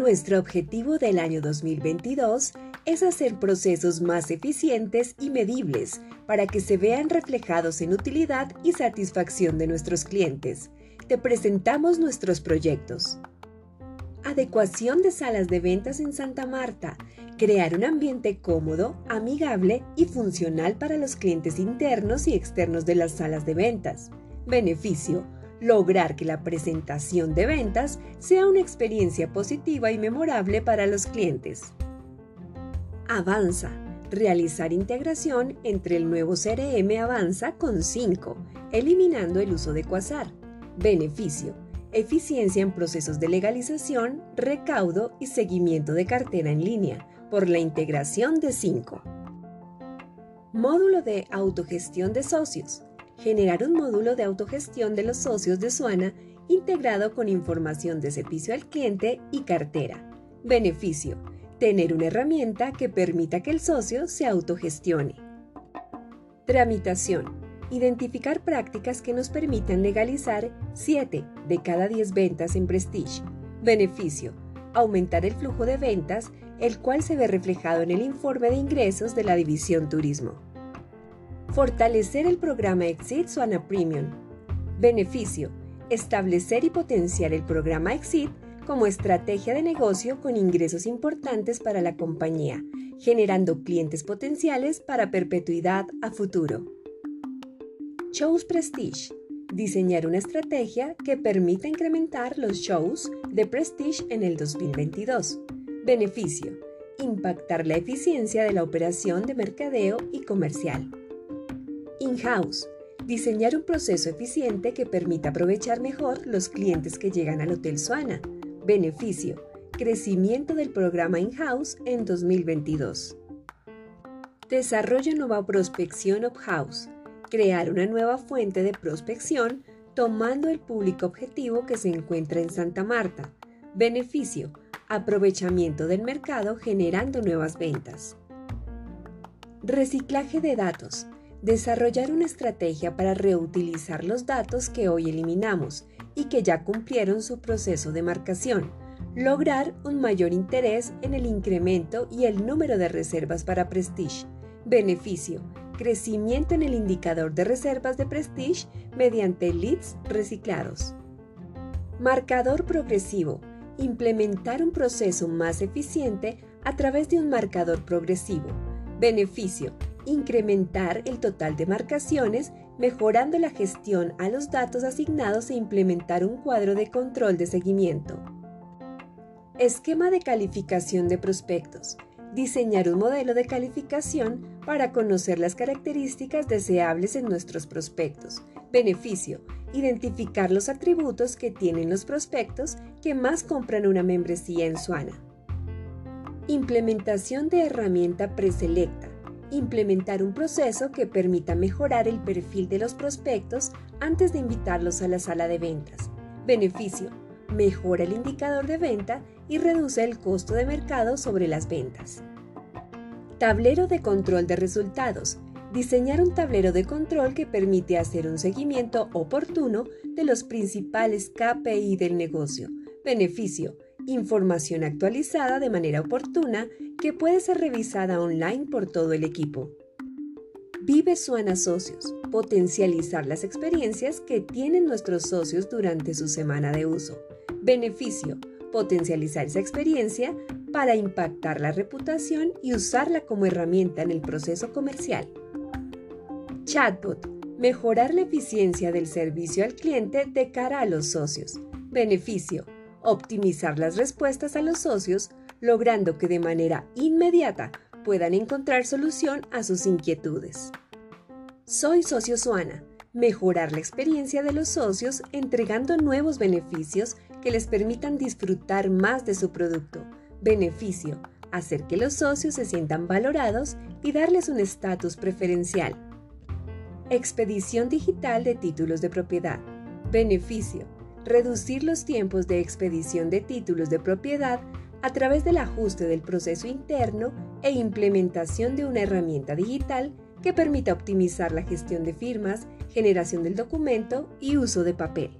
Nuestro objetivo del año 2022 es hacer procesos más eficientes y medibles para que se vean reflejados en utilidad y satisfacción de nuestros clientes. Te presentamos nuestros proyectos. Adecuación de salas de ventas en Santa Marta. Crear un ambiente cómodo, amigable y funcional para los clientes internos y externos de las salas de ventas. Beneficio lograr que la presentación de ventas sea una experiencia positiva y memorable para los clientes. Avanza. Realizar integración entre el nuevo CRM Avanza con 5, eliminando el uso de Quasar. Beneficio. Eficiencia en procesos de legalización, recaudo y seguimiento de cartera en línea por la integración de 5. Módulo de autogestión de socios generar un módulo de autogestión de los socios de Suana integrado con información de servicio al cliente y cartera. Beneficio. Tener una herramienta que permita que el socio se autogestione. Tramitación. Identificar prácticas que nos permitan legalizar 7 de cada 10 ventas en Prestige. Beneficio. Aumentar el flujo de ventas, el cual se ve reflejado en el informe de ingresos de la División Turismo. Fortalecer el programa Exit Suana Premium. Beneficio. Establecer y potenciar el programa Exit como estrategia de negocio con ingresos importantes para la compañía, generando clientes potenciales para perpetuidad a futuro. Shows Prestige. Diseñar una estrategia que permita incrementar los shows de Prestige en el 2022. Beneficio. Impactar la eficiencia de la operación de mercadeo y comercial. In-house. Diseñar un proceso eficiente que permita aprovechar mejor los clientes que llegan al Hotel Suana. Beneficio. Crecimiento del programa In-house en 2022. Desarrollo nueva prospección of-house. Crear una nueva fuente de prospección tomando el público objetivo que se encuentra en Santa Marta. Beneficio. Aprovechamiento del mercado generando nuevas ventas. Reciclaje de datos desarrollar una estrategia para reutilizar los datos que hoy eliminamos y que ya cumplieron su proceso de marcación, lograr un mayor interés en el incremento y el número de reservas para Prestige, beneficio, crecimiento en el indicador de reservas de Prestige mediante leads reciclados. Marcador progresivo, implementar un proceso más eficiente a través de un marcador progresivo, beneficio, incrementar el total de marcaciones, mejorando la gestión a los datos asignados e implementar un cuadro de control de seguimiento. Esquema de calificación de prospectos. Diseñar un modelo de calificación para conocer las características deseables en nuestros prospectos. Beneficio. Identificar los atributos que tienen los prospectos que más compran una membresía en Suana. Implementación de herramienta preselecta implementar un proceso que permita mejorar el perfil de los prospectos antes de invitarlos a la sala de ventas. Beneficio. Mejora el indicador de venta y reduce el costo de mercado sobre las ventas. Tablero de control de resultados. Diseñar un tablero de control que permite hacer un seguimiento oportuno de los principales KPI del negocio. Beneficio información actualizada de manera oportuna que puede ser revisada online por todo el equipo. Vive Suana Socios, potencializar las experiencias que tienen nuestros socios durante su semana de uso. Beneficio, potencializar esa experiencia para impactar la reputación y usarla como herramienta en el proceso comercial. Chatbot, mejorar la eficiencia del servicio al cliente de cara a los socios. Beneficio, optimizar las respuestas a los socios, logrando que de manera inmediata puedan encontrar solución a sus inquietudes. Soy Socio Suana. Mejorar la experiencia de los socios entregando nuevos beneficios que les permitan disfrutar más de su producto. Beneficio. Hacer que los socios se sientan valorados y darles un estatus preferencial. Expedición digital de títulos de propiedad. Beneficio reducir los tiempos de expedición de títulos de propiedad a través del ajuste del proceso interno e implementación de una herramienta digital que permita optimizar la gestión de firmas, generación del documento y uso de papel.